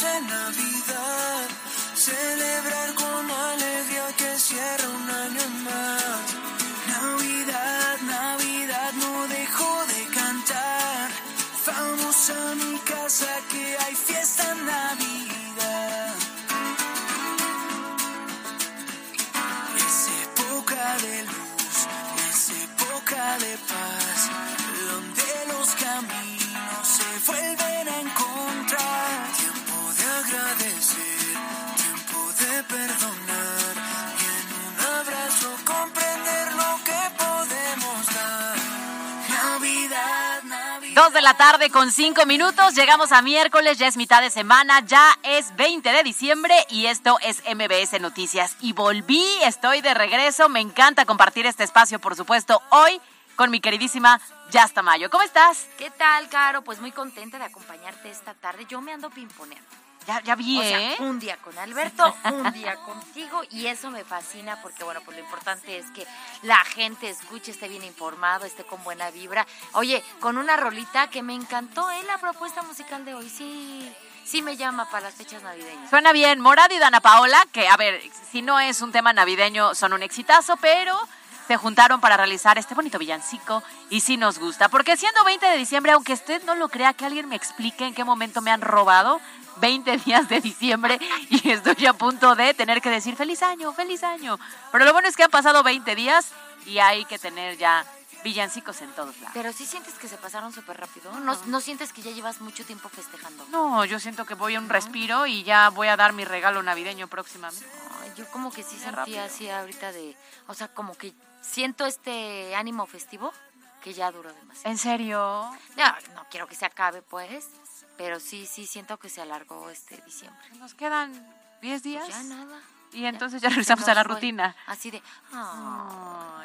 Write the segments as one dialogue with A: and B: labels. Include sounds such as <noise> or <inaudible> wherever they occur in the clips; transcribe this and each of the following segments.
A: Navidad, celebrar con alegría que cierra un año más. Navidad, Navidad, no dejo de cantar. Vamos a mi casa
B: la tarde con cinco minutos, llegamos a miércoles, ya es mitad de semana, ya es 20 de diciembre y esto es MBS Noticias. Y volví, estoy de regreso, me encanta compartir este espacio, por supuesto, hoy con mi queridísima Yasta Mayo. ¿Cómo estás?
C: ¿Qué tal, Caro? Pues muy contenta de acompañarte esta tarde. Yo me ando pimponeando.
B: Ya, ya vi, ¿eh?
C: un día con Alberto, un día contigo y eso me fascina porque, bueno, pues lo importante es que la gente escuche, esté bien informado, esté con buena vibra. Oye, con una rolita que me encantó, ¿eh? La propuesta musical de hoy, sí sí me llama para las fechas navideñas.
B: Suena bien. Morad y Dana Paola, que a ver, si no es un tema navideño, son un exitazo, pero se juntaron para realizar este bonito villancico y sí nos gusta. Porque siendo 20 de diciembre, aunque usted no lo crea, que alguien me explique en qué momento me han robado 20 días de diciembre y estoy a punto de tener que decir feliz año, feliz año. Pero lo bueno es que han pasado 20 días y hay que tener ya villancicos en todos lados.
C: Pero sí sientes que se pasaron súper rápido. ¿No, ¿No, sientes que ya llevas mucho tiempo festejando?
B: No, yo siento que voy a un respiro y ya voy a dar mi regalo navideño próximamente.
C: yo como que sí sentía así ahorita de, o sea, como que siento este ánimo festivo que ya duró demasiado.
B: ¿En serio?
C: No, no quiero que se acabe, pues, pero sí, sí siento que se alargó este diciembre.
B: Nos quedan 10 días.
C: Pues ya nada.
B: Y entonces ya, regresamos a la rutina.
C: Así de...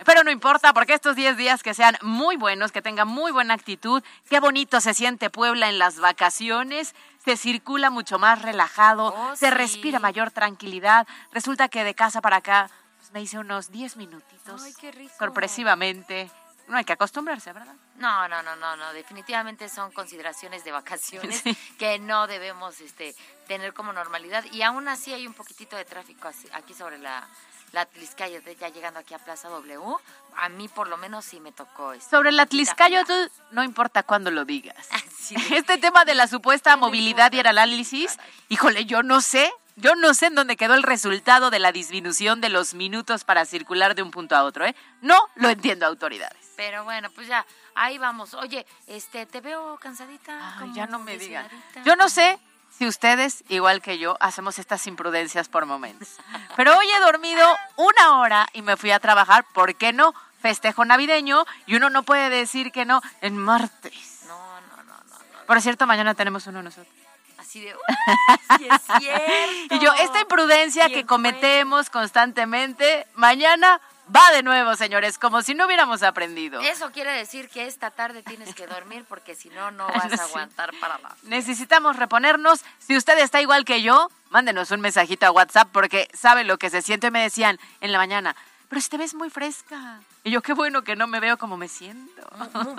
B: Pero no importa, porque estos 10 días que sean muy buenos, que tengan muy buena actitud, qué bonito se siente Puebla en las vacaciones, se circula mucho más relajado,
C: Oh,
B: se
C: sí.
B: respira mayor tranquilidad. Resulta que de casa para acá pues, me hice unos 10 minutitos.
C: Ay, qué rico.
B: Sorpresivamente. No hay que acostumbrarse, ¿verdad?
C: No, no, no, no, no, definitivamente son consideraciones de vacaciones <laughs>
B: Sí.
C: que no debemos este, tener como normalidad y aún así hay un poquitito de tráfico aquí sobre la, la Tliscaya, de- ya llegando aquí a Plaza W, a mí por lo menos sí me tocó esto.
B: Sobre la Tliscayotl, no importa cuándo lo digas.
C: Sí. <laughs>
B: Este tema de la supuesta movilidad y el análisis, híjole, yo no sé, yo no sé en dónde quedó el resultado de la disminución de los minutos para circular de un punto a otro, ¿eh? No lo entiendo, autoridades.
C: Pero bueno, pues ya, ahí vamos. Oye, este, te veo cansadita.
B: Ay, ya no me digan. Yo no sé si ustedes, igual que yo, hacemos estas imprudencias por momentos. <laughs> Pero hoy he dormido una hora y me fui a trabajar, ¿por qué no? Festejo navideño y uno no puede decir que no en martes.
C: No, no, no, no, no.
B: Por cierto, mañana tenemos uno nosotros.
C: Así de, sí es <laughs> cierto.
B: Y yo, esta imprudencia que
C: ¿Quién
B: cometemos constantemente, mañana va de nuevo, señores, como si no hubiéramos aprendido.
C: Eso quiere decir que esta tarde tienes que dormir porque si no, no <laughs> vas a aguantar para la...
B: Necesitamos reponernos. Si usted está igual que yo, mándenos un mensajito a WhatsApp porque sabe lo que se siente. Me decían en la mañana, pero si te ves muy fresca. Y yo, qué bueno que no me veo como me siento.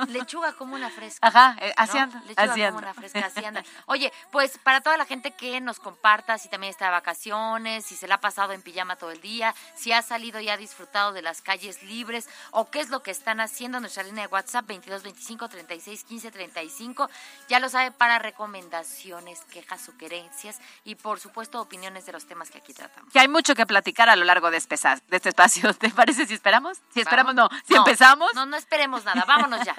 C: Lechuga como una fresca.
B: Ajá, eh, anda,
C: Lechuga
B: así
C: como una fresca, así anda. Oye, pues para toda la gente que nos comparta, si también está de vacaciones, si se la ha pasado en pijama todo el día, si ha salido y ha disfrutado de las calles libres, o qué es lo que están haciendo, nuestra línea de WhatsApp 22 25 36 15 35, ya lo sabe, para recomendaciones, quejas, sugerencias y por supuesto opiniones de los temas que aquí tratamos.
B: Que hay mucho que platicar a lo largo de este, de este espacio. ¿Te parece si esperamos? Si esperamos, no. Si empezamos.
C: No, no esperemos nada, vámonos ya.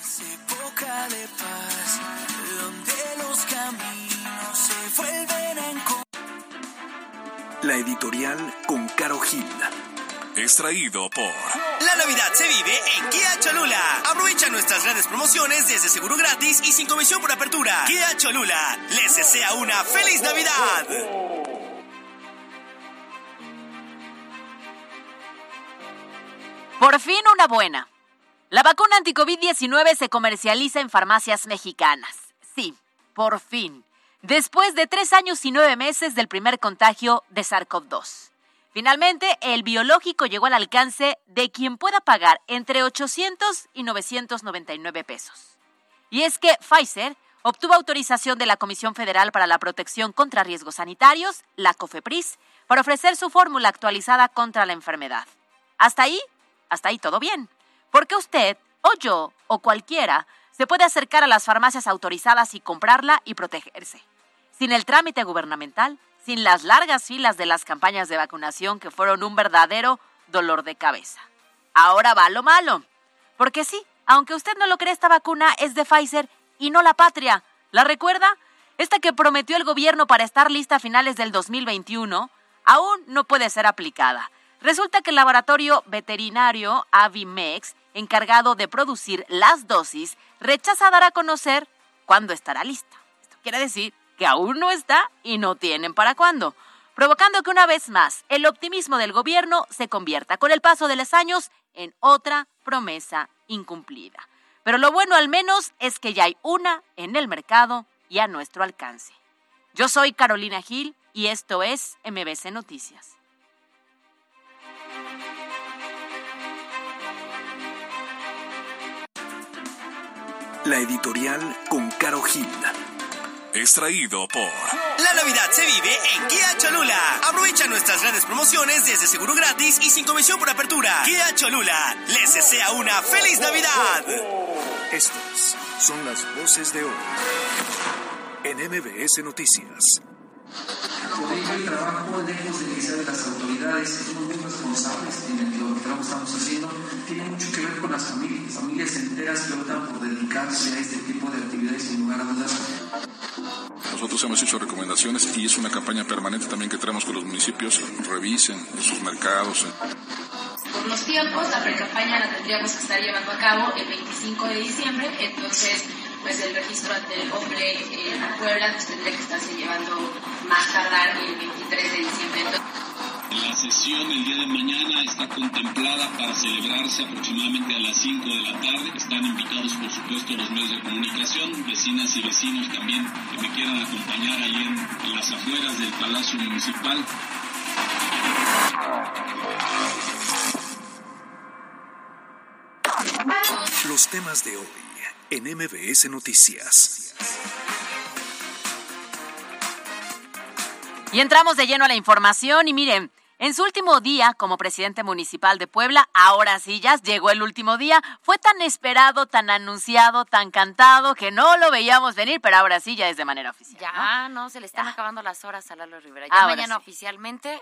A: Es época de paz, donde los caminos se vuelven a encontrar.
D: La editorial con Caro Gil.
E: Extraído por
F: La Navidad se vive en Kia Cholula. Aprovecha nuestras grandes promociones desde seguro gratis y sin comisión por apertura. Kia Cholula, les desea una feliz Navidad.
B: Por fin una buena. La vacuna anti-COVID-19 se comercializa en farmacias mexicanas. Sí, por fin. Después de tres años y nueve meses del primer contagio de SARS-CoV-2. Finalmente, el biológico llegó al alcance de quien pueda pagar entre 800 y 999 pesos. Y es que Pfizer obtuvo autorización de la Comisión Federal para la Protección contra Riesgos Sanitarios, la COFEPRIS, para ofrecer su fórmula actualizada contra la enfermedad. Hasta ahí, hasta ahí todo bien. Porque usted, o yo, o cualquiera, se puede acercar a las farmacias autorizadas y comprarla y protegerse. Sin el trámite gubernamental, sin las largas filas de las campañas de vacunación que fueron un verdadero dolor de cabeza. Ahora va lo malo. Porque sí, aunque usted no lo cree, esta vacuna es de Pfizer y no la patria. ¿La recuerda? Esta que prometió el gobierno para estar lista a finales del 2021, aún no puede ser aplicada. Resulta que el laboratorio veterinario Avimex, encargado de producir las dosis, rechaza dar a conocer cuándo estará lista. Esto quiere decir que aún no está y no tienen para cuándo, provocando que una vez más el optimismo del gobierno se convierta con el paso de los años en otra promesa incumplida. Pero lo bueno al menos es que ya hay una en el mercado y a nuestro alcance. Yo soy Carolina Gil y esto es MBC Noticias.
D: La editorial con Caro Gil.
E: Extraído por
F: La Navidad se vive en Kia Cholula. Aprovecha nuestras grandes promociones desde seguro gratis y sin comisión por apertura. Kia Cholula, les desea una feliz Navidad.
D: Estas son las voces de hoy. En MBS Noticias.
G: Por ello, el trabajo, lejos de que las autoridades, somos muy responsables en el lo que estamos haciendo, tiene mucho que ver con las familias, familias enteras que optan por dedicarse a este tipo de actividades sin lugar a dudas.
H: Nosotros hemos hecho recomendaciones y es una campaña permanente también que traemos con los municipios. Revisen sus mercados.
I: Por los tiempos, la precampaña la tendríamos que estar llevando a cabo el 25 de diciembre, entonces pues el registro ante el hombre eh, a Puebla pues, tendría que estarse llevando más tardar el 23 de diciembre. Entonces,
J: La sesión el día de mañana está contemplada para celebrarse aproximadamente a las 5 de la tarde. Están invitados, por supuesto, los medios de comunicación, vecinas y vecinos también que me quieran acompañar ahí en, en las afueras del Palacio Municipal.
D: Los temas de hoy en MBS Noticias.
B: Y entramos de lleno a la información y miren, en su último día como presidente municipal de Puebla, ahora sí ya llegó el último día, fue tan esperado, tan anunciado, tan cantado que no lo veíamos venir, pero ahora sí ya es de manera oficial. ¿no?
C: Ya, no, se le están
B: Ya.
C: acabando las horas a Lalo Rivera. Ya
B: Ahora
C: mañana
B: sí.
C: oficialmente,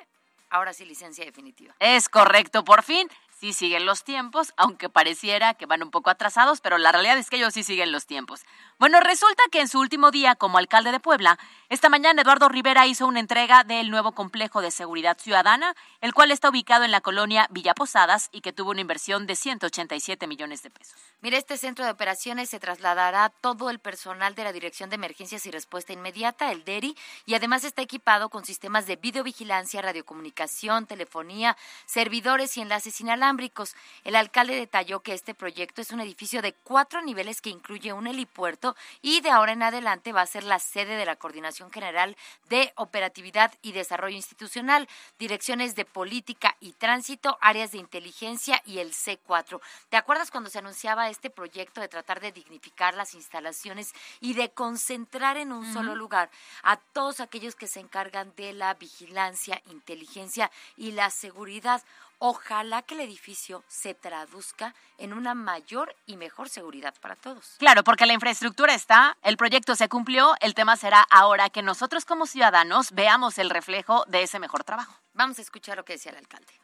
C: ahora sí licencia definitiva.
B: Es correcto, por fin. Sí siguen los tiempos, aunque pareciera que van un poco atrasados, pero la realidad es que ellos sí siguen los tiempos. Bueno, resulta que en su último día como alcalde de Puebla, esta mañana Eduardo Rivera hizo una entrega del nuevo complejo de seguridad ciudadana, el cual está ubicado en la colonia Villa Posadas y que tuvo una inversión de 187 millones de pesos.
C: Mire, este centro de operaciones se trasladará todo el personal de la Dirección de Emergencias y Respuesta Inmediata, el DERI, y además está equipado con sistemas de videovigilancia, radiocomunicación, telefonía, servidores y enlaces inalámbricos. Inalámbricos. El alcalde detalló que este proyecto es un edificio de cuatro niveles que incluye un helipuerto y de ahora en adelante va a ser la sede de la Coordinación General de Operatividad y Desarrollo Institucional, direcciones de política y tránsito, áreas de inteligencia y el C4. ¿Te acuerdas cuando se anunciaba este proyecto de tratar de dignificar las instalaciones y de concentrar en un solo lugar a todos aquellos que se encargan de la vigilancia, inteligencia y la seguridad? Ojalá que el edificio se traduzca en una mayor y mejor seguridad para todos.
B: Claro, porque la infraestructura está, el proyecto se cumplió, el tema será ahora que nosotros como ciudadanos veamos el reflejo de ese mejor trabajo.
C: Vamos a escuchar lo que decía el alcalde.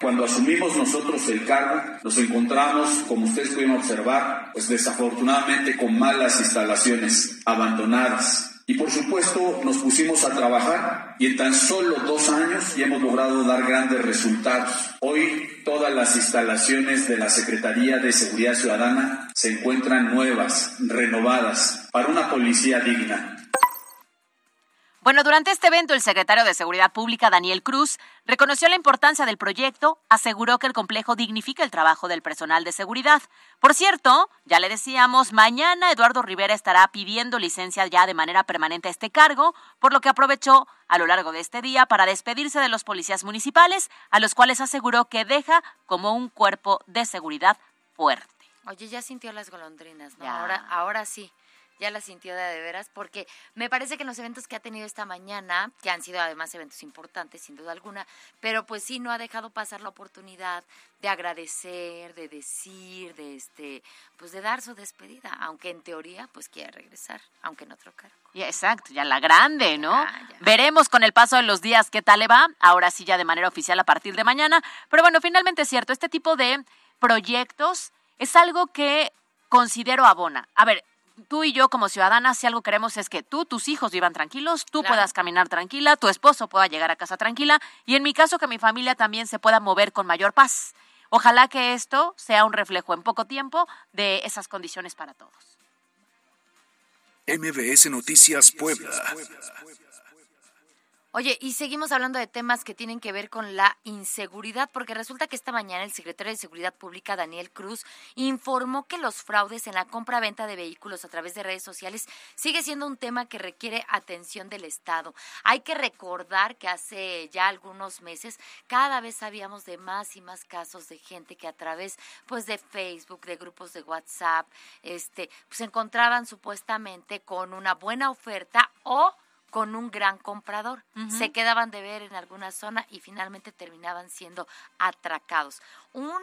K: Cuando asumimos nosotros el cargo, nos encontramos, como ustedes pueden observar, pues desafortunadamente con malas instalaciones, abandonadas. Y por supuesto nos pusimos a trabajar y en tan solo dos años ya hemos logrado dar grandes resultados. Hoy todas las instalaciones de la Secretaría de Seguridad Ciudadana se encuentran nuevas, renovadas, para una policía digna,
B: bueno, durante este evento, el secretario de Seguridad Pública, Daniel Cruz, reconoció la importancia del proyecto, aseguró que el complejo dignifica el trabajo del personal de seguridad. Por cierto, ya le decíamos, mañana Eduardo Rivera estará pidiendo licencia ya de manera permanente a este cargo, por lo que aprovechó a lo largo de este día para despedirse de los policías municipales, a los cuales aseguró que deja como un cuerpo de seguridad fuerte.
C: Oye, ya sintió las golondrinas, ¿no? Ahora, ahora sí ya la sintió de, de veras, porque me parece que en los eventos que ha tenido esta mañana, que han sido además eventos importantes, sin duda alguna, pero pues sí no ha dejado pasar la oportunidad de agradecer, de decir, de este, pues de dar su despedida, aunque en teoría pues quiere regresar, aunque en otro cargo.
B: Ya, exacto, ya la grande, ¿no? Veremos con el paso de los días qué tal le va, ahora sí ya de manera oficial a partir de mañana, pero bueno, finalmente es cierto, este tipo de proyectos es algo que considero abona. A ver, tú y yo como ciudadanas, si algo queremos es que tú, tus hijos vivan tranquilos, tú puedas caminar tranquila, tu esposo pueda llegar a casa tranquila y en mi caso que mi familia también se pueda mover con mayor paz. Ojalá que esto sea un reflejo en poco tiempo de esas condiciones para todos.
D: MBS Noticias Puebla.
C: Oye, y seguimos hablando de temas que tienen que ver con la inseguridad, porque resulta que esta mañana el secretario de Seguridad Pública, Daniel Cruz, informó que los fraudes en la compra-venta de vehículos a través de redes sociales sigue siendo un tema que requiere atención del Estado. Hay que recordar que hace ya algunos meses cada vez sabíamos de más y más casos de gente que a través pues de Facebook, de grupos de WhatsApp, este, pues encontraban supuestamente con una buena oferta o con un gran comprador. Se quedaban de ver en alguna zona y finalmente terminaban siendo atracados. Un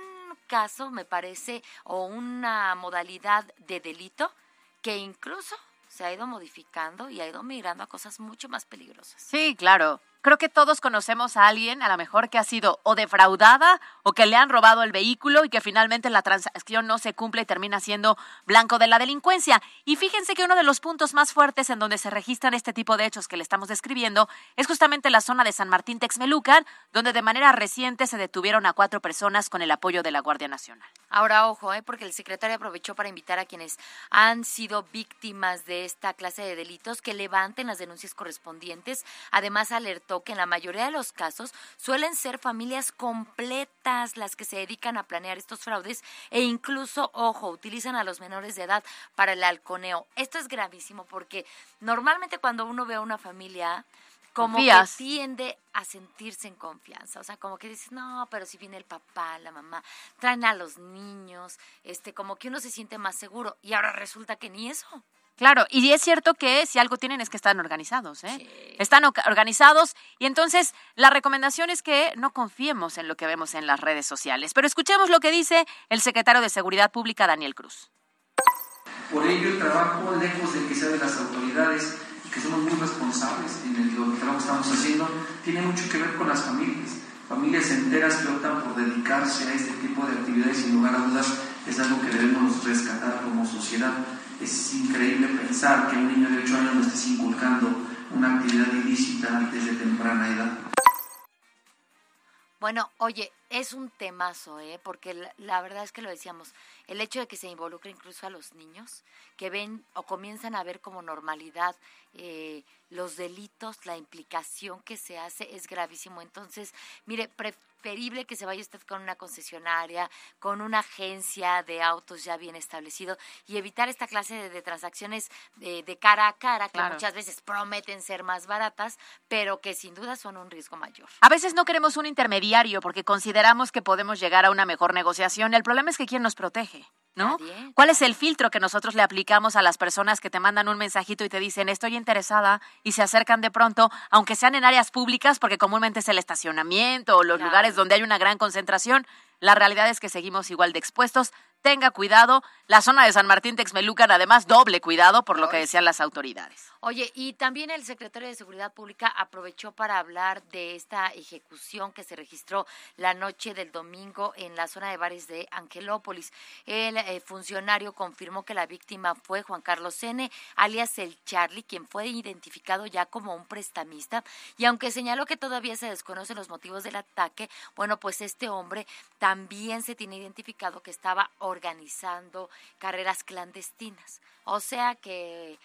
C: caso, me parece, o una modalidad de delito que incluso se ha ido modificando y ha ido migrando a cosas mucho más peligrosas.
B: Sí, claro. Creo que todos conocemos a alguien, a lo mejor que ha sido o defraudada o que le han robado el vehículo y que finalmente la transacción no se cumple y termina siendo blanco de la delincuencia. Y fíjense que uno de los puntos más fuertes en donde se registran este tipo de hechos que le estamos describiendo es justamente la zona de San Martín Texmelucan, donde de manera reciente se detuvieron a cuatro personas con el apoyo de la Guardia Nacional.
C: Ahora, ojo, ¿eh? porque el secretario aprovechó para invitar a quienes han sido víctimas de esta clase de delitos que levanten las denuncias correspondientes. Además, alertó que en la mayoría de los casos suelen ser familias completas las que se dedican a planear estos fraudes e incluso, ojo, utilizan a los menores de edad para el halconeo. Esto es gravísimo porque normalmente cuando uno ve a una familia como que tiende a sentirse en confianza, o sea, como que dices, no, pero si viene el papá, la mamá, traen a los niños, este, como que uno se siente más seguro y ahora resulta que ni eso.
B: Claro, y es cierto que si algo tienen es que están organizados, ¿eh? Están organizados y entonces la recomendación es que no confiemos en lo que vemos en las redes sociales. Pero escuchemos lo que dice el secretario de Seguridad Pública, Daniel Cruz.
G: Por ello, el trabajo, lejos de que sea de las autoridades y que somos muy responsables en el, trabajo que estamos haciendo, tiene mucho que ver con las familias. Familias enteras que optan por dedicarse a este tipo de actividades, sin lugar a dudas, es algo que debemos rescatar como sociedad es increíble pensar que un niño de 8 años no estés inculcando una actividad ilícita desde temprana edad.
C: Bueno, oye, es un temazo, ¿eh? porque la, verdad es que lo decíamos, el hecho de que se involucre incluso a los niños, que ven o comienzan a ver como normalidad eh, los delitos, la implicación que se hace es gravísimo. Entonces, mire, preferible que se vaya usted con una concesionaria, con una agencia de autos ya bien establecido y evitar esta clase de, transacciones de, de, cara a cara que muchas veces prometen ser más baratas, pero que sin duda son un riesgo mayor.
B: A veces no queremos un intermediario porque consideramos que podemos llegar a una mejor negociación. El problema es que ¿quién nos protege? ¿No? ¿Cuál es el filtro que nosotros le aplicamos a las personas que te mandan un mensajito y te dicen estoy interesada y se acercan de pronto, aunque sean en áreas públicas, porque comúnmente es el estacionamiento o los lugares donde hay una gran concentración? La realidad es que seguimos igual de expuestos tenga cuidado. La zona de San Martín Texmelucan, además, doble cuidado por lo que decían las autoridades.
C: Oye, y también el secretario de Seguridad Pública aprovechó para hablar de esta ejecución que se registró la noche del domingo en la zona de bares de Angelópolis. El eh, funcionario confirmó que la víctima fue Juan Carlos N., alias el Charlie, quien fue identificado ya como un prestamista. Y aunque señaló que todavía se desconocen los motivos del ataque, bueno, pues este hombre también se tiene identificado que estaba organizando carreras clandestinas. O sea que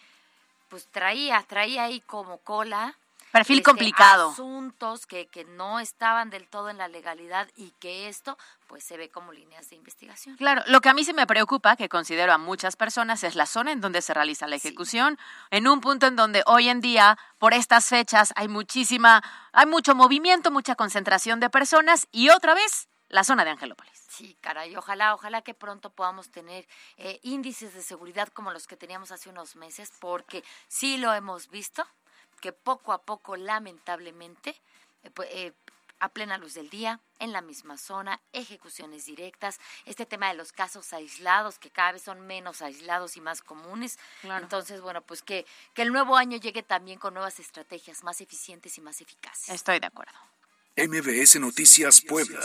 C: pues traía, traía ahí como cola.
B: Perfil este, complicado.
C: Asuntos que, que no estaban del todo en la legalidad y que esto pues se ve como líneas de investigación.
B: Claro, lo que a mí se me preocupa, que considero a muchas personas, es la zona en donde se realiza la ejecución, en un punto en donde hoy en día, por estas fechas, hay muchísima, hay mucho movimiento, mucha concentración de personas y otra vez la zona de Angelópolis.
C: Sí, caray, ojalá, ojalá que pronto podamos tener eh, índices de seguridad como los que teníamos hace unos meses, porque sí lo hemos visto, que poco a poco, lamentablemente, eh, eh, a plena luz del día, en la misma zona, ejecuciones directas, este tema de los casos aislados, que cada vez son menos aislados y más comunes. Entonces, bueno, pues que, que el nuevo año llegue también con nuevas estrategias más eficientes y más eficaces.
B: Estoy de acuerdo.
D: MBS Noticias Puebla.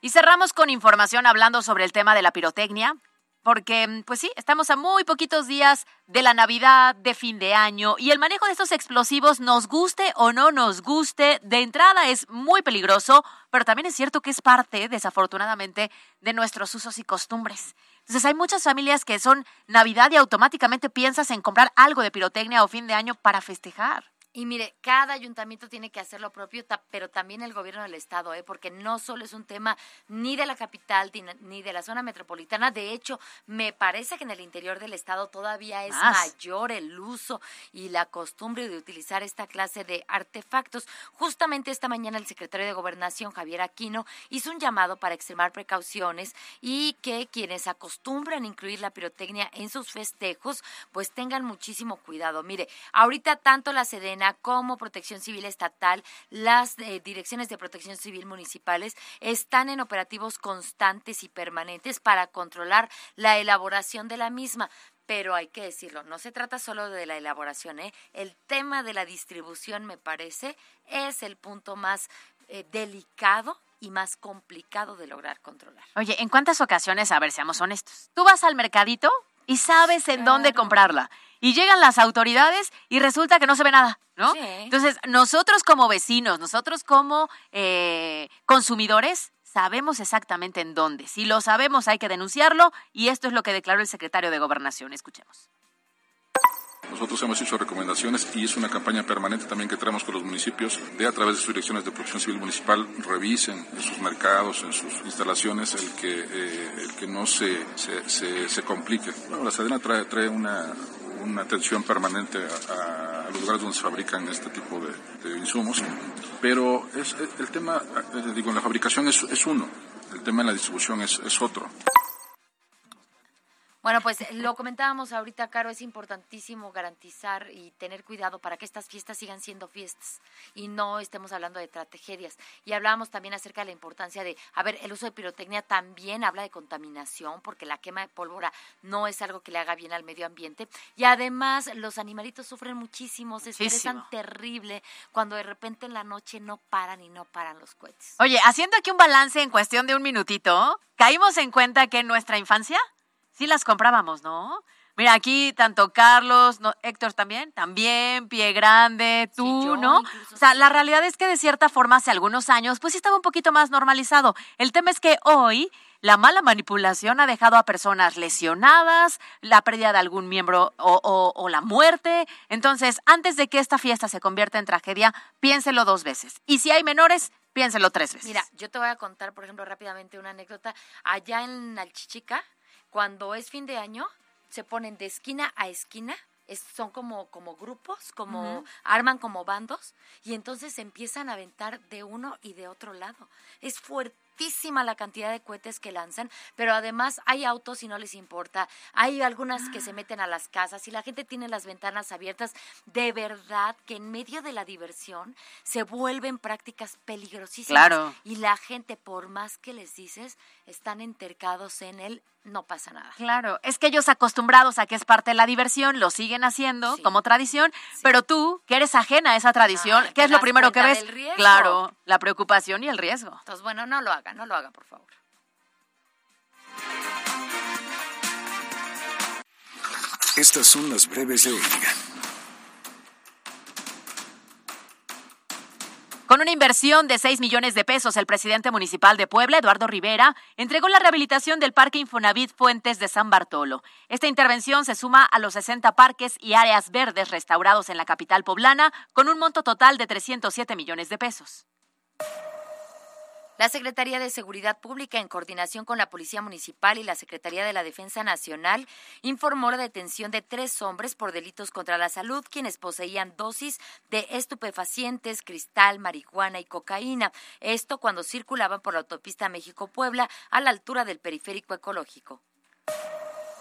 B: Y cerramos con información hablando sobre el tema de la pirotecnia, porque pues sí, estamos a muy poquitos días de la Navidad, de fin de año, y el manejo de estos explosivos, nos guste o no nos guste, de entrada es muy peligroso, pero también es cierto que es parte, desafortunadamente, de nuestros usos y costumbres. Entonces hay muchas familias que son Navidad y automáticamente piensas en comprar algo de pirotecnia o fin de año para festejar.
C: Y mire, cada ayuntamiento tiene que hacer lo propio, pero también el gobierno del estado, ¿eh? porque no solo es un tema ni de la capital ni de la zona metropolitana. De hecho, me parece que en el interior del estado todavía es mayor el uso y la costumbre de utilizar esta clase de artefactos. Justamente esta mañana el secretario de Gobernación, Javier Aquino, hizo un llamado para extremar precauciones y que quienes acostumbran incluir la pirotecnia en sus festejos, pues tengan muchísimo cuidado. Mire, ahorita tanto la Sedena como Protección Civil Estatal, las eh, direcciones de protección civil municipales están en operativos constantes y permanentes para controlar la elaboración de la misma pero hay que decirlo, no se trata solo de la elaboración, ¿eh? el tema de la distribución, me parece, es el punto más eh, delicado y más complicado de lograr controlar.
B: Oye, ¿en cuántas ocasiones, a ver, seamos honestos, tú vas al mercadito y sabes en dónde comprarla? y llegan las autoridades y resulta que no se ve nada, ¿no? Entonces, nosotros como vecinos, nosotros como eh, consumidores, sabemos exactamente en dónde. Si lo sabemos, hay que denunciarlo y esto es lo que declaró el secretario de Gobernación. Escuchemos.
H: Nosotros hemos hecho recomendaciones y es una campaña permanente también que traemos con los municipios de a través de sus direcciones de protección civil municipal revisen en sus mercados, en sus instalaciones el que, eh, el que no se, se, se, complique. Bueno, la Sedena trae, trae una, una atención permanente a, los lugares donde se fabrican este tipo de, insumos, pero es, el tema, eh, digo, en la fabricación es, es uno, el tema en la distribución es, es otro.
C: Bueno, pues lo comentábamos ahorita, Caro, es importantísimo garantizar y tener cuidado para que estas fiestas sigan siendo fiestas y no estemos hablando de tragedias. Y hablábamos también acerca de la importancia de, a ver, el uso de pirotecnia también habla de contaminación, porque la quema de pólvora no es algo que le haga bien al medio ambiente. Y además, los animalitos sufren muchísimo, se estresan terrible cuando de repente en la noche no paran y no paran los cohetes.
B: Oye, haciendo aquí un balance en cuestión de un minutito, caímos en cuenta que en nuestra infancia sí las comprábamos, ¿no? Mira, aquí tanto Carlos, no, Héctor también, también, Pie Grande, tú,
C: yo
B: ¿no?
C: incluso
B: O sea, la realidad es que de cierta forma hace algunos años, pues sí estaba un poquito más normalizado. El tema es que hoy la mala manipulación ha dejado a personas lesionadas, la pérdida de algún miembro o, o- o la muerte. Entonces, antes de que esta fiesta se convierta en tragedia, piénselo dos veces. Y si hay menores, piénselo tres veces.
C: Mira, yo te voy a contar, por ejemplo, rápidamente una anécdota. Allá en Alchichica, cuando es fin de año, se ponen de esquina a esquina. es- son como, como grupos, como arman como bandos y entonces empiezan a aventar de uno y de otro lado. Es fuertísima la cantidad de cohetes que lanzan, pero además hay autos y no les importa. Hay algunas que se meten a las casas y la gente tiene las ventanas abiertas. De verdad que en medio de la diversión se vuelven prácticas peligrosísimas.
B: Claro.
C: Y la gente, por más que les dices, están entercados en él, no pasa nada.
B: Claro, es que ellos acostumbrados a que es parte de la diversión, lo siguen haciendo como tradición, pero tú, que eres ajena a esa tradición, ¿qué es lo primero que ves? Claro, la preocupación y el riesgo.
C: Entonces, bueno, no lo haga, no lo haga, por favor.
D: Estas son las breves de hoy.
B: Con una inversión de 6 millones de pesos, el presidente municipal de Puebla, Eduardo Rivera, entregó la rehabilitación del Parque Infonavit Fuentes de San Bartolo. Esta intervención se suma a los 60 parques y áreas verdes restaurados en la capital poblana, con un monto total de 307 millones de pesos.
C: La Secretaría de Seguridad Pública, en coordinación con la Policía Municipal y la Secretaría de la Defensa Nacional, informó la detención de tres hombres por delitos contra la salud, quienes poseían dosis de estupefacientes, cristal, marihuana y cocaína. Esto cuando circulaban por la autopista México-Puebla a la altura del periférico ecológico.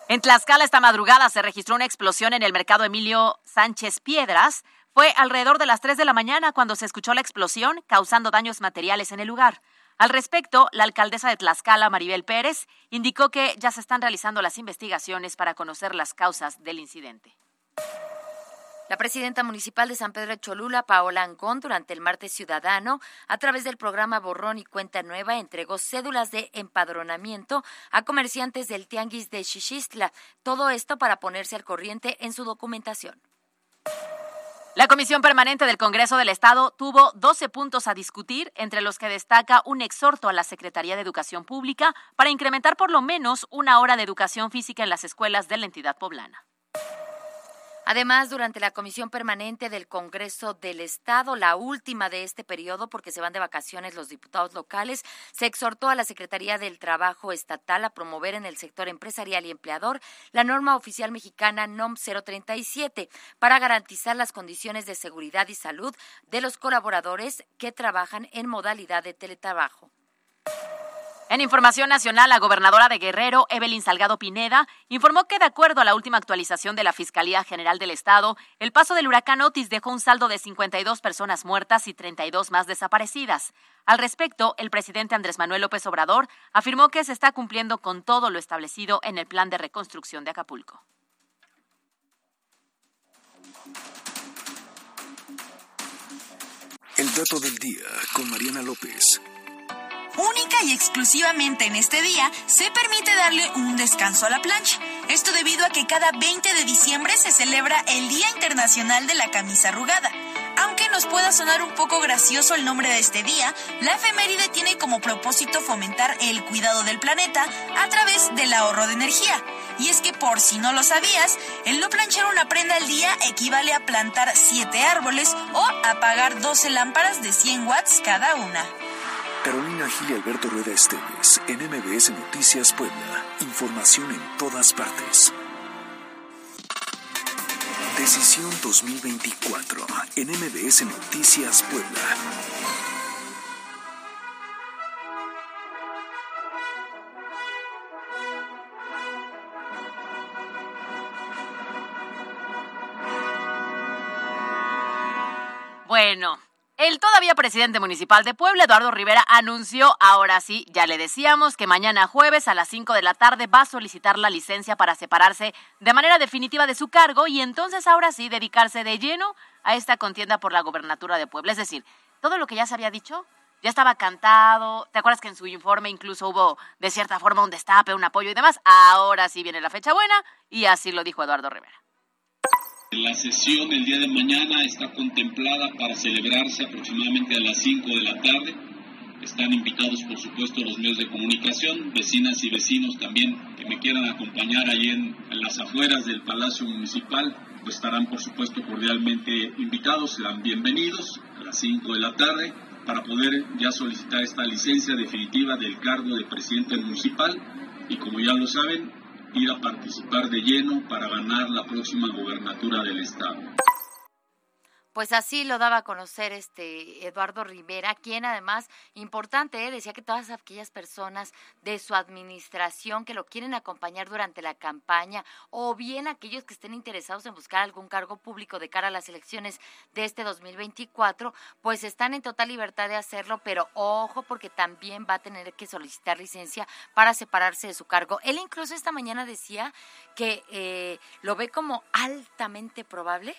B: En Tlaxcala esta madrugada se registró una explosión en el mercado Emilio Sánchez Piedras. Fue alrededor de las 3 de la mañana cuando se escuchó la explosión, causando daños materiales en el lugar. Al respecto, la alcaldesa de Tlaxcala, Maribel Pérez, indicó que ya se están realizando las investigaciones para conocer las causas del incidente.
C: La presidenta municipal de San Pedro de Cholula, Paola Ancón, durante el martes ciudadano, a través del programa Borrón y Cuenta Nueva, entregó cédulas de empadronamiento a comerciantes del Tianguis de Xixistla. Todo esto para ponerse al corriente en su documentación.
B: La Comisión Permanente del Congreso del Estado tuvo 12 puntos a discutir, entre los que destaca un exhorto a la Secretaría de Educación Pública para incrementar por lo menos una hora de educación física en las escuelas de la entidad poblana.
C: Además, durante la comisión permanente del Congreso del Estado, la última de este periodo, porque se van de vacaciones los diputados locales, se exhortó a la Secretaría del Trabajo Estatal a promover en el sector empresarial y empleador la norma oficial mexicana NOM 037 para garantizar las condiciones de seguridad y salud de los colaboradores que trabajan en modalidad de teletrabajo.
B: En información nacional, la gobernadora de Guerrero, Evelyn Salgado Pineda, informó que de acuerdo a la última actualización de la Fiscalía General del Estado, el paso del huracán Otis dejó un saldo de 52 personas muertas y 32 más desaparecidas. Al respecto, el presidente Andrés Manuel López Obrador afirmó que se está cumpliendo con todo lo establecido en el plan de reconstrucción de Acapulco.
D: El dato del día con Mariana López.
L: Única y exclusivamente en este día se permite darle un descanso a la plancha. Esto debido a que cada 20 de diciembre se celebra el Día Internacional de la Camisa Arrugada. Aunque nos pueda sonar un poco gracioso el nombre de este día, la efeméride tiene como propósito fomentar el cuidado del planeta a través del ahorro de energía. Y es que por si no lo sabías, el no planchar una prenda al día equivale a plantar 7 árboles o apagar 12 lámparas de 100 watts cada una.
D: Carolina Gil y Alberto Rueda Esteves, en MBS Noticias Puebla. Información en todas partes. Decisión 2024 en MBS Noticias Puebla.
B: Bueno, el todavía presidente municipal de Puebla, Eduardo Rivera, anunció, ahora sí, ya le decíamos, que mañana jueves a las 5 de la tarde va a solicitar la licencia para separarse de manera definitiva de su cargo y entonces ahora sí dedicarse de lleno a esta contienda por la gobernatura de Puebla. Es decir, todo lo que ya se había dicho ya estaba cantado. ¿Te acuerdas que en su informe incluso hubo de cierta forma un destape, un apoyo y demás? Ahora sí viene la fecha buena y así lo dijo Eduardo Rivera.
J: La sesión el día de mañana está contemplada para celebrarse aproximadamente a las 5 de la tarde. Están invitados, por supuesto, los medios de comunicación, vecinas y vecinos también que me quieran acompañar ahí en, en las afueras del Palacio Municipal, pues estarán, por supuesto, cordialmente invitados, serán bienvenidos a las 5 de la tarde para poder ya solicitar esta licencia definitiva del cargo de presidente municipal y, como ya lo saben, ir a participar de lleno para ganar la próxima gobernatura del Estado.
C: Pues así lo daba a conocer este Eduardo Rivera, quien además, importante, ¿eh? decía que todas aquellas personas de su administración que lo quieren acompañar durante la campaña o bien aquellos que estén interesados en buscar algún cargo público de cara a las elecciones de este 2024, pues están en total libertad de hacerlo, pero ojo porque también va a tener que solicitar licencia para separarse de su cargo. Él incluso esta mañana decía que eh, lo ve como altamente probable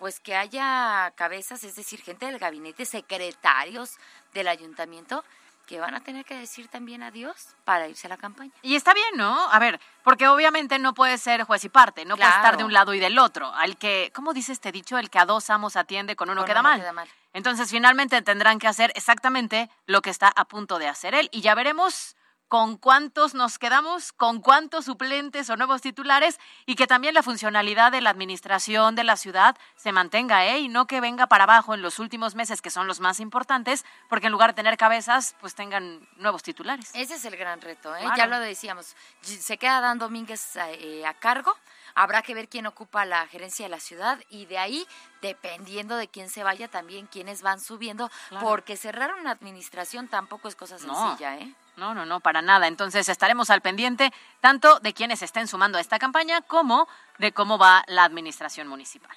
C: pues que haya cabezas, es decir, gente del gabinete, secretarios del ayuntamiento, que van a tener que decir también adiós para irse a la campaña.
B: Y está bien, ¿no? A ver, porque obviamente no puede ser juez y parte, no puede estar de un lado y del otro. Al que, ¿cómo dice este dicho? El que a dos amos atiende, con uno,
C: Con
B: queda,
C: uno
B: mal.
C: queda mal.
B: Entonces, finalmente tendrán que hacer exactamente lo que está a punto de hacer él. Y ya veremos con cuántos nos quedamos, con cuántos suplentes o nuevos titulares y que también la funcionalidad de la administración de la ciudad se mantenga, ¿eh? Y no que venga para abajo en los últimos meses, que son los más importantes, porque en lugar de tener cabezas, pues tengan nuevos titulares.
C: Ese es el gran reto, ¿eh?
B: Claro.
C: ya lo decíamos. Se queda Dan Domínguez eh, a cargo, habrá que ver quién ocupa la gerencia de la ciudad y de ahí, dependiendo de quién se vaya, también quiénes van subiendo,
B: Claro.
C: porque cerrar una administración tampoco es cosa
B: No.
C: sencilla, ¿eh?
B: No, no, no, para nada. Entonces estaremos al pendiente tanto de quienes estén sumando a esta campaña como de cómo va la administración municipal.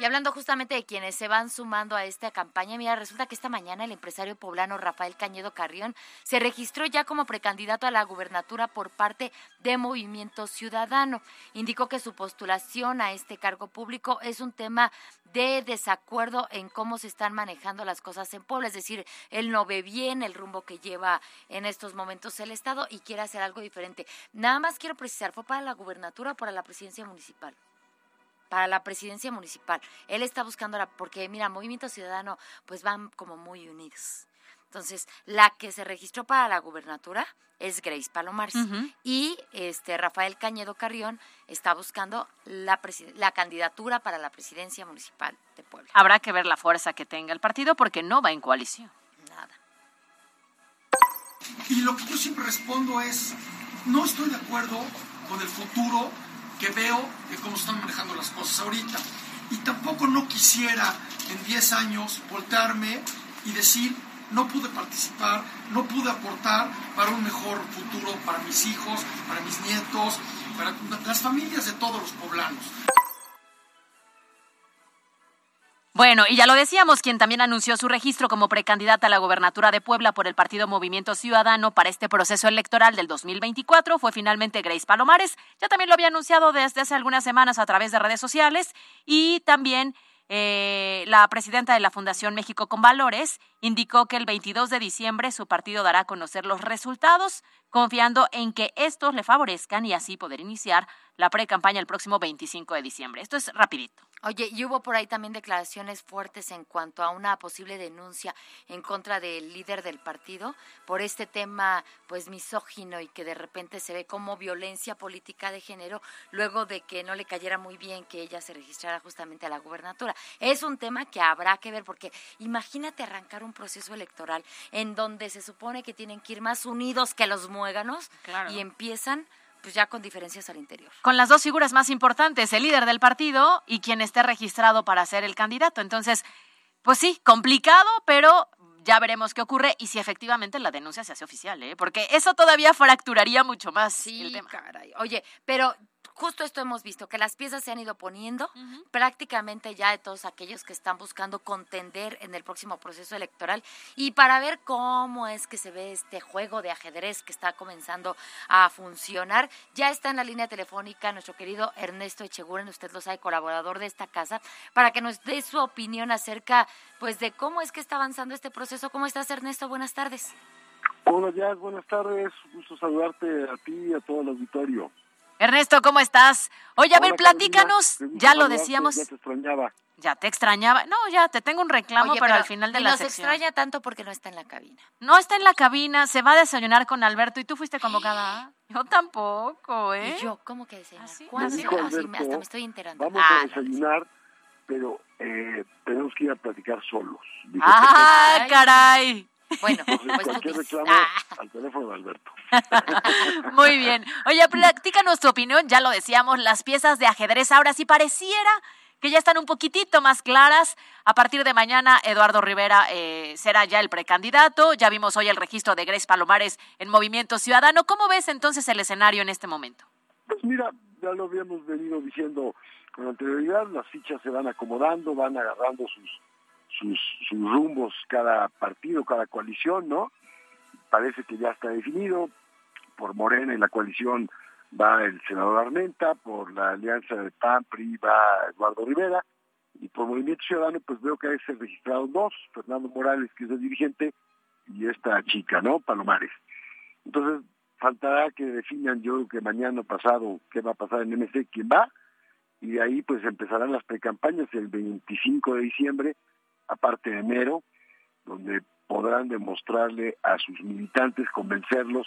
C: Y hablando justamente de quienes se van sumando a esta campaña, mira, resulta que esta mañana el empresario poblano Rafael Cañedo Carrión se registró ya como precandidato a la gubernatura por parte de Movimiento Ciudadano. Indicó que su postulación a este cargo público es un tema de desacuerdo en cómo se están manejando las cosas en Puebla, es decir, él no ve bien el rumbo que lleva en estos momentos el Estado y quiere hacer algo diferente. Nada más quiero precisar, ¿fue para la gubernatura o para la presidencia municipal? Para la presidencia municipal. Él está buscando la, porque mira, Movimiento Ciudadano, pues van como muy unidos. Entonces, la que se registró para la gubernatura es Grace Palomares. Y este Rafael Cañedo Carrión está buscando la, la candidatura para la presidencia municipal de Puebla.
B: Habrá que ver la fuerza que tenga el partido porque no va en coalición.
C: Nada.
M: Y lo que yo siempre respondo es, no estoy de acuerdo con el futuro que veo de cómo están manejando las cosas ahorita. Y tampoco no quisiera en 10 años voltearme y decir, no pude participar, no pude aportar para un mejor futuro para mis hijos, para mis nietos, para las familias de todos los poblanos.
B: Bueno, y ya lo decíamos, quien también anunció su registro como precandidata a la gobernatura de Puebla por el partido Movimiento Ciudadano para este proceso electoral del 2024 fue finalmente Grace Palomares. Ya también lo había anunciado desde hace algunas semanas a través de redes sociales y también eh, la presidenta de la Fundación México con Valores indicó que el 22 de diciembre su partido dará a conocer los resultados, confiando en que estos le favorezcan y así poder iniciar la pre-campaña el próximo 25 de diciembre. Esto es rapidito.
C: Oye, y hubo por ahí también declaraciones fuertes en cuanto a una posible denuncia en contra del líder del partido por este tema pues misógino y que de repente se ve como violencia política de género luego de que no le cayera muy bien que ella se registrara justamente a la gubernatura. Es un tema que habrá que ver porque imagínate arrancar un proceso electoral en donde se supone que tienen que ir más unidos que los muéganos
B: Claro.
C: y empiezan pues ya con diferencias al interior.
B: con las dos figuras más importantes, el líder del partido y quien esté registrado para ser el candidato. Entonces, pues sí, complicado, pero ya veremos qué ocurre y si efectivamente la denuncia se hace oficial, ¿eh? porque eso todavía fracturaría mucho más el tema.
C: Caray. Oye, pero justo esto hemos visto, que las piezas se han ido poniendo prácticamente ya de todos aquellos que están buscando contender en el próximo proceso electoral y para ver cómo es que se ve este juego de ajedrez que está comenzando a funcionar, ya está en la línea telefónica nuestro querido Ernesto Echeguren, usted lo sabe, colaborador de esta casa, para que nos dé su opinión acerca pues de cómo es que está avanzando este proceso. ¿Cómo estás Ernesto? Buenas tardes.
N: Buenos días, buenas tardes. Gusto saludarte a ti y a todo el auditorio.
B: Ernesto, ¿cómo estás? Oye, a ver, platícanos. Ya lo decíamos.
N: Ya te extrañaba.
B: Ya te extrañaba. No, ya te tengo un reclamo,
C: Oye,
B: pero, al final de
C: y
B: la
C: nos
B: sección.
C: extraña tanto porque no está en la cabina.
B: No está en la cabina, se va a desayunar con Alberto y tú fuiste convocada. <gasps> Yo tampoco, ¿eh?
C: Y yo, ¿cómo que desayunar?
B: sí?
C: ¿Cuándo?
N: Me dijo
C: Ah, sí, hasta
N: Alberto,
C: me estoy enterando.
N: Vamos
C: Ah,
N: a desayunar, pero eh, tenemos que ir a platicar solos. Dijo
B: ¡Ah,
C: Ay.
B: caray!
C: Bueno, <laughs> pues
N: cualquier reclamo
C: Ah.
N: al teléfono de Alberto. <laughs>
B: Muy bien. Oye, platícanos tu opinión. Ya lo decíamos, las piezas de ajedrez ahora sí pareciera que ya están un poquitito más claras. A partir de mañana, Eduardo Rivera eh, será ya el precandidato. Ya vimos hoy el registro de Grace Palomares en Movimiento Ciudadano. ¿Cómo ves entonces el escenario en este momento?
N: Pues mira, ya lo habíamos venido diciendo con anterioridad, las fichas se van acomodando, van agarrando sus, sus, rumbos cada partido, cada coalición, ¿no? Parece que ya está definido, por Morena y la coalición va el senador Armenta, por la alianza de PAN, PRI va Eduardo Rivera, y por Movimiento Ciudadano pues veo que hay se registrados dos, Fernando Morales, que es el dirigente, y esta chica, ¿no? Palomares. Entonces, faltará que definan yo que mañana pasado qué va a pasar en MC, quién va, y de ahí pues empezarán las precampañas el 25 de diciembre, aparte de enero, donde podrán demostrarle a sus militantes, convencerlos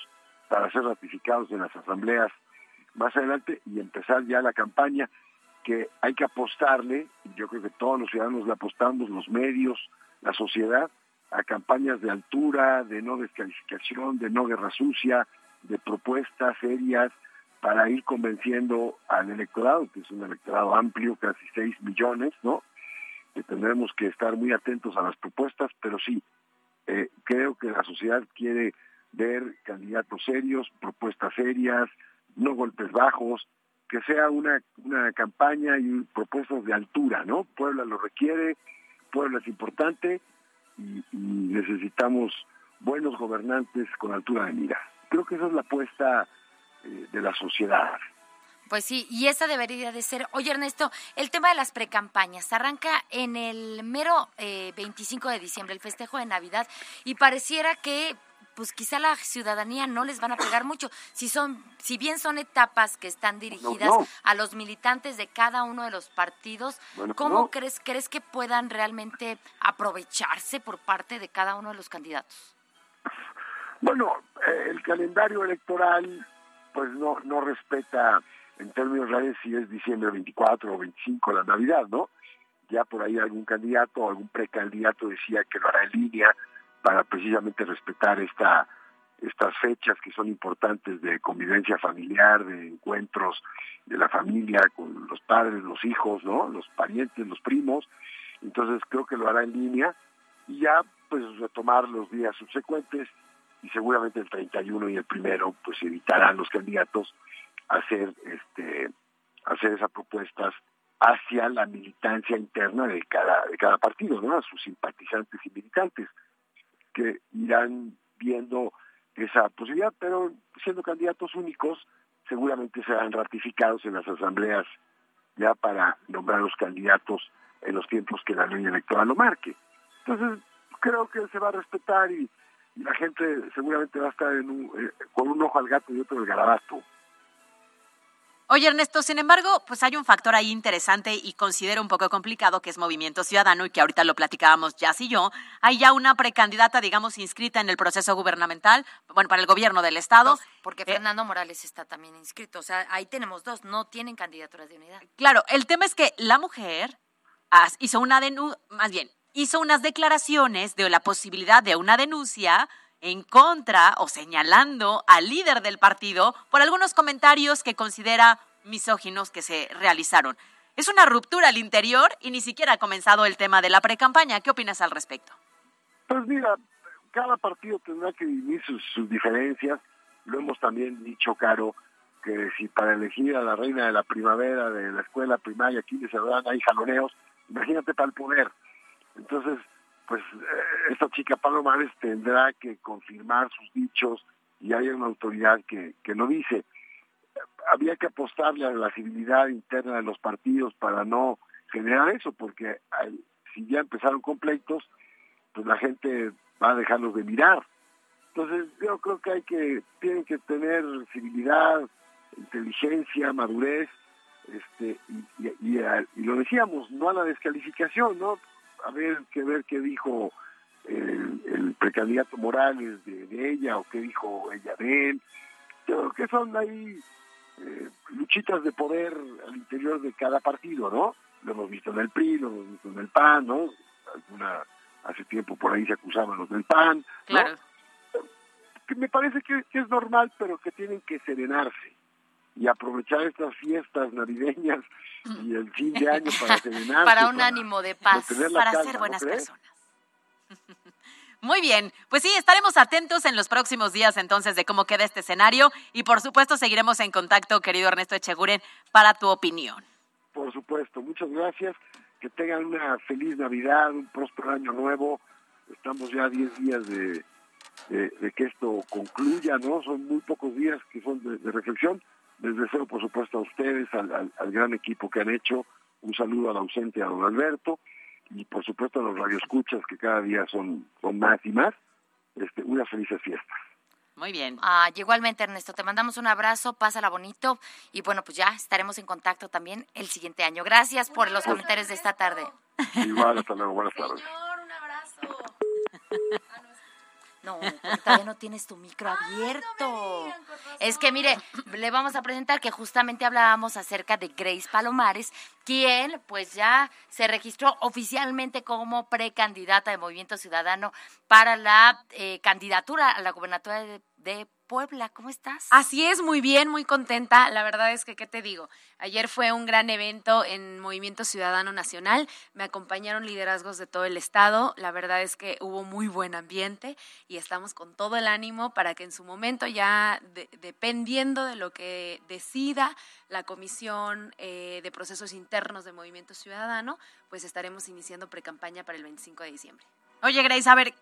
N: para ser ratificados en las asambleas más adelante y empezar ya la campaña que hay que apostarle, yo creo que todos los ciudadanos le apostamos, los medios, la sociedad, a campañas de altura, de no descalificación, de no guerra sucia, de propuestas serias para ir convenciendo al electorado, que es un electorado amplio, casi 6 millones, ¿no? Que tendremos que estar muy atentos a las propuestas, pero sí, eh, creo que la sociedad quiere ver candidatos serios, propuestas serias, no golpes bajos, que sea una, una campaña y propuestas de altura, ¿no? Puebla lo requiere, Puebla es importante y, y necesitamos buenos gobernantes con altura de mira. Creo que esa es la apuesta eh, de la sociedad.
C: Pues sí, y esa debería de ser. Oye, Ernesto, el tema de las precampañas arranca en el mero eh, 25 de diciembre, el festejo de Navidad, y pareciera que pues quizá la ciudadanía no les van a pegar mucho. Si son, si bien son etapas que están dirigidas
N: no.
C: a los militantes de cada uno de los partidos,
N: Bueno,
C: ¿cómo
N: no.
C: crees crees que puedan realmente aprovecharse por parte de cada uno de los candidatos?
N: Bueno, eh, el calendario electoral pues no, no respeta en términos reales si es diciembre 24 o 25 la Navidad, ¿no? Ya por ahí algún candidato o algún precandidato decía que lo hará en línea para precisamente respetar esta estas fechas que son importantes de convivencia familiar, de encuentros de la familia con los padres, los hijos, ¿no? Los parientes, los primos. Entonces creo que lo hará en línea y ya pues retomar los días subsecuentes y seguramente el 31 y el primero pues evitarán los candidatos hacer este hacer esas propuestas hacia la militancia interna de cada de cada partido, ¿no? A sus simpatizantes y militantes que irán viendo esa posibilidad, pero siendo candidatos únicos seguramente serán ratificados en las asambleas ya para nombrar los candidatos en los tiempos que la ley electoral lo marque. Entonces, creo que se va a respetar y, la gente seguramente va a estar en un, eh, con un ojo al gato y otro al garabato.
B: Oye, Ernesto, sin embargo, pues hay un factor ahí interesante y considero un poco complicado que es Movimiento Ciudadano y que ahorita lo platicábamos Jazz y yo. Hay ya una precandidata, digamos, inscrita en el proceso gubernamental, bueno, para el gobierno del Estado.
C: Dos, porque
B: Eh,
C: Fernando Morales está también inscrito. O sea, ahí tenemos dos, no tienen candidaturas de unidad.
B: Claro, el tema es que la mujer hizo una denuncia, más bien, hizo unas declaraciones de la posibilidad de una denuncia en contra o señalando al líder del partido por algunos comentarios que considera misóginos que se realizaron. Es una ruptura al interior y ni siquiera ha comenzado el tema de la precampaña. ¿Qué opinas al respecto?
N: Pues mira, cada partido tendrá que vivir sus, diferencias. Lo hemos también dicho, Caro, que si para elegir a la reina de la primavera de la escuela primaria aquí se dan ahí jaloneos, imagínate para el poder. Entonces, pues eh, esta chica Palomares tendrá que confirmar sus dichos y hay una autoridad que, que lo dice. Había que apostarle a la civilidad interna de los partidos para no generar eso, porque si ya empezaron con pleitos, pues la gente va a dejarlos de mirar. Entonces yo creo que hay que, tienen que tener civilidad, inteligencia, madurez, este, y, y, lo decíamos, no a la descalificación, ¿no? A ver, que ver qué dijo el, precandidato Morales de, ella o qué dijo ella de él. Yo creo que son ahí eh, luchitas de poder al interior de cada partido, ¿no? Lo hemos visto en el PRI, lo hemos visto en el PAN, ¿no? Alguna, hace tiempo por ahí se acusaban los del PAN. Claro. Que me parece que, es normal, pero que tienen que serenarse y aprovechar estas fiestas navideñas y el fin de año para serenarse. <laughs>
C: para un ánimo de paz,
B: para ser buenas personas. <laughs> Muy bien, pues sí, estaremos atentos en los próximos días entonces de cómo queda este escenario y por supuesto seguiremos en contacto, querido Ernesto Echeguren, para tu opinión.
N: Por supuesto, muchas gracias. Que tengan una feliz Navidad, un próspero año nuevo. Estamos ya a 10 días de, de, que esto concluya, ¿no? Son muy pocos días que son de, reflexión. Les deseo, por supuesto, a ustedes, al, al, gran equipo que han hecho. Un saludo al ausente, a don Alberto. Y, por supuesto, a los radioescuchas, que cada día son, son más y más. Este, unas felices fiestas.
B: Muy bien.
C: Ah, igualmente, Ernesto, te mandamos un abrazo, pásala bonito y bueno, pues ya estaremos en contacto también el siguiente año. Gracias por los comentarios de esta tarde.
N: Igual, hasta luego, buenas tardes.
C: Señor, un abrazo. <laughs> No, <laughs> todavía no tienes tu micro abierto. es que mire, le vamos a presentar que justamente hablábamos acerca de Grace Palomares, quien pues ya se registró oficialmente como precandidata de Movimiento Ciudadano para la eh, candidatura a la gobernatura de, de Puebla. ¿Cómo estás?
O: Así es, muy bien, muy contenta. La verdad es que, ¿qué te digo? Ayer fue un gran evento en Movimiento Ciudadano Nacional. Me acompañaron liderazgos de todo el estado. La verdad es que hubo muy buen ambiente y estamos con todo el ánimo para que en su momento, ya dependiendo de lo que decida la Comisión eh, de Procesos Internos de Movimiento Ciudadano, pues estaremos iniciando precampaña para el 25 de diciembre.
B: Oye, Grace, a ver,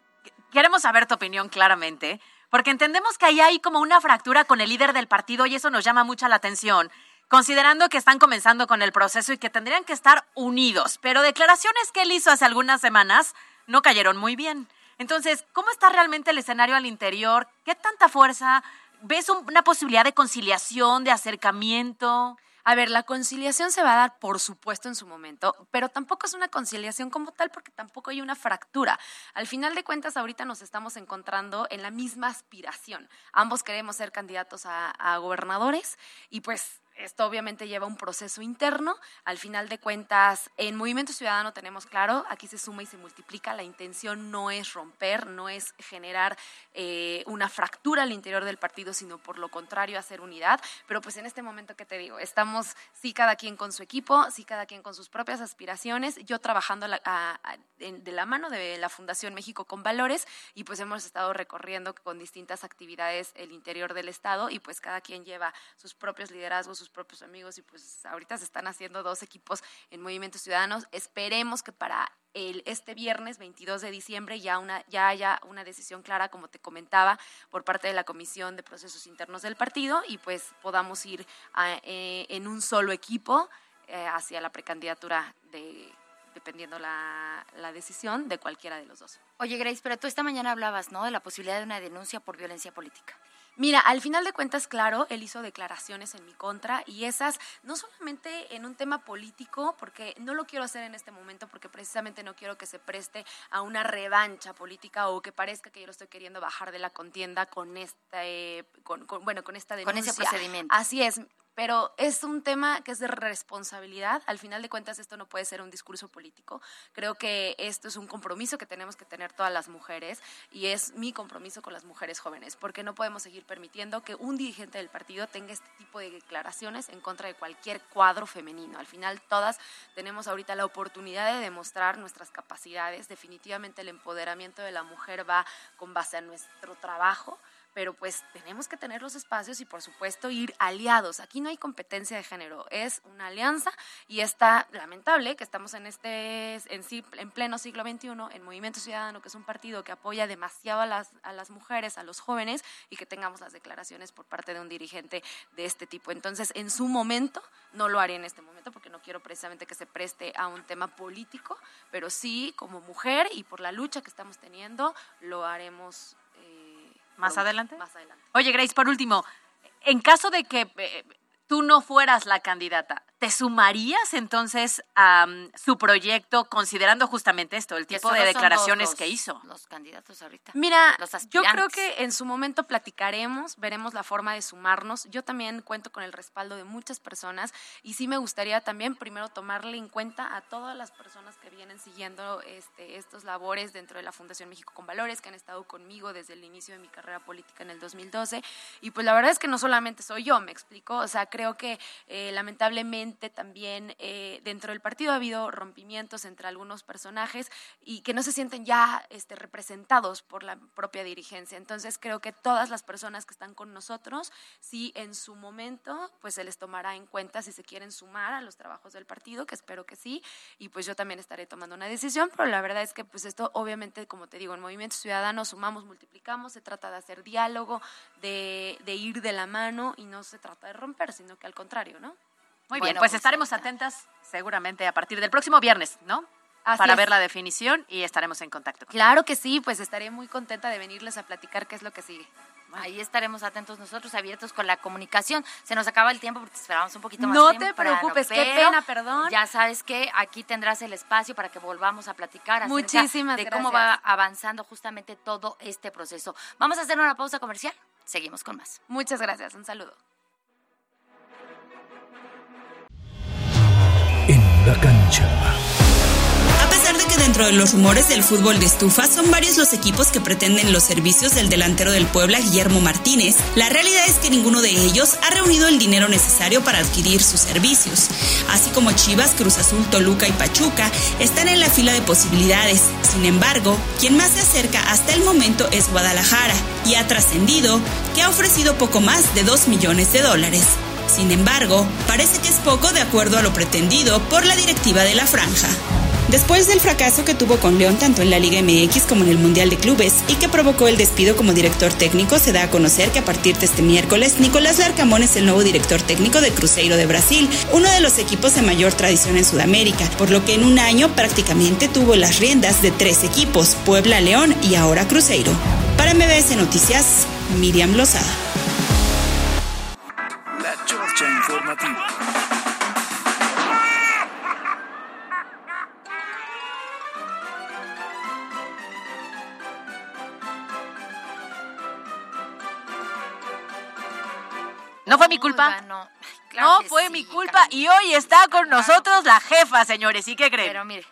B: queremos saber tu opinión claramente porque entendemos que ahí hay como una fractura con el líder del partido y eso nos llama mucha la atención, considerando que están comenzando con el proceso y que tendrían que estar unidos. Pero declaraciones que él hizo hace algunas semanas no cayeron muy bien. Entonces, ¿cómo está realmente el escenario al interior? ¿Qué tanta fuerza? ¿Ves una posibilidad de conciliación, de acercamiento?
O: A ver, la conciliación se va a dar, por supuesto, en su momento, pero tampoco es una conciliación como tal porque tampoco hay una fractura. Al final de cuentas, ahorita nos estamos encontrando en la misma aspiración. Ambos queremos ser candidatos a, a gobernadores y pues esto obviamente lleva un proceso interno. Al final de cuentas, en Movimiento Ciudadano tenemos claro, aquí se suma y se multiplica. La intención no es romper, no es generar eh, una fractura al interior del partido, sino por lo contrario, hacer unidad. Pero pues en este momento que te digo, estamos sí cada quien con su equipo, sí cada quien con sus propias aspiraciones, yo trabajando de la mano de la Fundación México con Valores y pues hemos estado recorriendo con distintas actividades el interior del Estado y pues cada quien lleva sus propios liderazgos, sus propios amigos y pues ahorita se están haciendo dos equipos en Movimientos Ciudadanos. Esperemos que para el, este viernes 22 de diciembre ya, una, ya haya una decisión clara, como te comentaba, por parte de la Comisión de Procesos Internos del partido y pues podamos ir eh, en un solo equipo eh, hacia la precandidatura de dependiendo la, la, decisión de cualquiera de los dos.
C: Oye, Grace, pero tú esta mañana hablabas, ¿no?, de la posibilidad de una denuncia por violencia política.
O: Mira, al final de cuentas, claro, él hizo declaraciones en mi contra y esas no solamente en un tema político, porque no lo quiero hacer en este momento, porque precisamente no quiero que se preste a una revancha política o que parezca que yo lo estoy queriendo bajar de la contienda con este, con, bueno, con esta denuncia.
C: Con ese procedimiento.
O: Así es pero es un tema que es de responsabilidad. Al final de cuentas, esto no puede ser un discurso político. Creo que esto es un compromiso que tenemos que tener todas las mujeres y es mi compromiso con las mujeres jóvenes, porque no podemos seguir permitiendo que un dirigente del partido tenga este tipo de declaraciones en contra de cualquier cuadro femenino. Al final, todas tenemos ahorita la oportunidad de demostrar nuestras capacidades. Definitivamente el empoderamiento de la mujer va con base a nuestro trabajo pero pues tenemos que tener los espacios y por supuesto ir aliados. Aquí no hay competencia de género, es una alianza y está lamentable que estamos en este en, en pleno siglo XXI en Movimiento Ciudadano, que es un partido que apoya demasiado a las, a las mujeres, a los jóvenes y que tengamos las declaraciones por parte de un dirigente de este tipo. Entonces, en su momento, no lo haré en este momento porque no quiero precisamente que se preste a un tema político, pero sí como mujer y por la lucha que estamos teniendo, lo haremos
B: ¿Más adelante?
O: Más adelante.
B: Oye, Grace, por último, en caso de que eh, tú no fueras la candidata, ¿te sumarías entonces a mm, su proyecto considerando justamente esto, el tipo de declaraciones
C: los-
B: que hizo?
C: Los candidatos ahorita.
O: Mira,
C: los
O: yo creo que en su momento platicaremos, veremos la forma de sumarnos. Yo también cuento con el respaldo de muchas personas y sí me gustaría también primero tomarle en cuenta a todas las personas que vienen siguiendo este, estos labores dentro de la Fundación México con Valores, que han estado conmigo desde el inicio de mi carrera política en el 2012. Y pues la verdad es que no solamente soy yo, me explico. O sea, creo que eh, lamentablemente también eh, dentro del partido ha habido rompimientos entre algunos personajes y que no se sienten ya este, representados por la propia dirigencia. Entonces creo que todas las personas que están con nosotros, sí en su momento, pues se les tomará en cuenta si se quieren sumar a los trabajos del partido, que espero que sí, y pues yo también estaré tomando una decisión, pero la verdad es que pues esto obviamente, como te digo, en Movimiento Ciudadano sumamos, multiplicamos, se trata de hacer diálogo, de, de ir de la mano y no se trata de romper, sino que al contrario, ¿no?
B: Muy
O: Bueno,
B: bien, pues
O: pues,
B: estaremos atentas seguramente a partir del próximo viernes, ¿no?
O: Así
B: Para
O: es.
B: ver la definición y estaremos en contacto.
O: Claro que sí, pues estaré muy contenta de venirles a platicar qué es lo que sigue.
C: Ahí estaremos atentos nosotros, abiertos con la comunicación. Se nos acaba el tiempo porque te esperamos un poquito más
O: No te preocupes, qué pena, perdón.
C: Ya sabes que aquí tendrás el espacio para que volvamos a platicar acerca
O: Muchísimas
C: de cómo va avanzando justamente todo este proceso. Vamos a hacer una pausa comercial. Seguimos con más.
O: Muchas gracias, un saludo.
D: Cancha.
P: A pesar de que dentro de los rumores del fútbol de estufa son varios los equipos que pretenden los servicios del delantero del Puebla, Guillermo Martínez, la realidad es que ninguno de ellos ha reunido el dinero necesario para adquirir sus servicios. Así como Chivas, Cruz Azul, Toluca y Pachuca están en la fila de posibilidades. Sin embargo, quien más se acerca hasta el momento es Guadalajara y ha trascendido que ha ofrecido poco más de 2 millones de dólares. Sin embargo, parece que es poco de acuerdo a lo pretendido por la directiva de la franja. Después del fracaso que tuvo con León tanto en la Liga MX como en el Mundial de Clubes y que provocó el despido como director técnico, se da a conocer que a partir de este miércoles Nicolás Larcamón es el nuevo director técnico de Cruzeiro de Brasil, uno de los equipos de mayor tradición en Sudamérica, por lo que en un año prácticamente tuvo las riendas de tres equipos, Puebla, León y ahora Cruzeiro. Para MBS Noticias, Miriam Lozada.
D: Informativa.
B: No fue mi culpa.
C: No,
B: no fue mi culpa y hoy está con nosotros la jefa, señores. ¿Y qué creen?
C: Pero mire,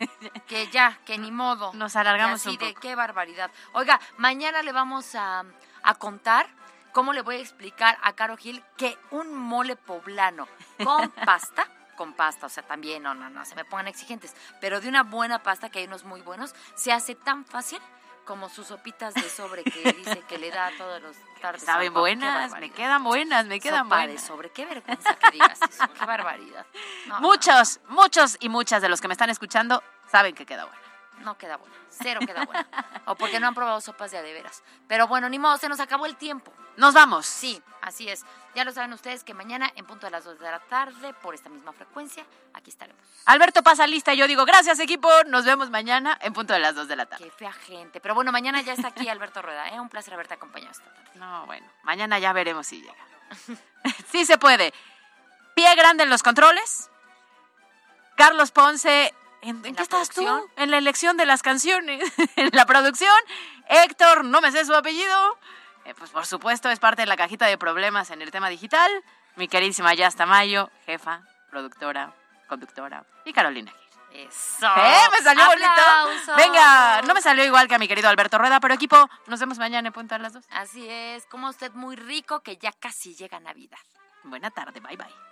C: <laughs> que ya, que ni modo.
B: Nos alargamos
C: así
B: un
C: de
B: poco.
C: qué barbaridad. Oiga, mañana le vamos a, a contar cómo le voy a explicar a Caro Gil que un mole poblano con <laughs> pasta, con pasta, o sea, también, no, no, no, se me pongan exigentes, pero de una buena pasta, que hay unos muy buenos, se hace tan fácil como sus sopitas de sobre que dice que le da a todos los <laughs> tardes.
B: Saben buenas, me quedan buenas, me quedan
C: Sopa de
B: buenas.
C: sobre, qué vergüenza que digas eso, qué <laughs> barbaridad. No,
B: muchos, muchos y muchas de los que me están escuchando saben que queda buena.
C: No queda buena, cero queda buena. O porque no han probado sopas de a de veras. Pero bueno, ni modo, se nos acabó el tiempo.
B: Nos vamos.
C: Sí, así es. Ya lo saben ustedes que mañana, en punto de las 2 de la tarde, por esta misma frecuencia, aquí estaremos.
B: Alberto pasa lista y yo digo, gracias equipo, nos vemos mañana en punto de las 2 de la tarde.
C: Qué fea gente. Pero bueno, mañana ya está aquí Alberto Rueda, ¿eh? Un placer haberte acompañado esta tarde.
B: No, bueno, mañana ya veremos si llega. <laughs> sí se puede. Pie grande en los controles. Carlos Ponce, ¿en, en qué estás tú? En la elección de las canciones, <laughs> en la producción. Héctor, no me sé su apellido. Eh, pues por supuesto es parte de la cajita de problemas en el tema digital. Mi queridísima Yasta Mayo, jefa, productora, conductora y Carolina.
C: Eso.
B: ¿Eh? ¿Me salió
C: ¡Aplausos!
B: bonito? Venga, no me salió igual que a mi querido Alberto Rueda, pero equipo, nos vemos mañana en punto a las dos.
C: Así es, como usted muy rico que ya casi llega Navidad.
B: Buena tarde, bye bye.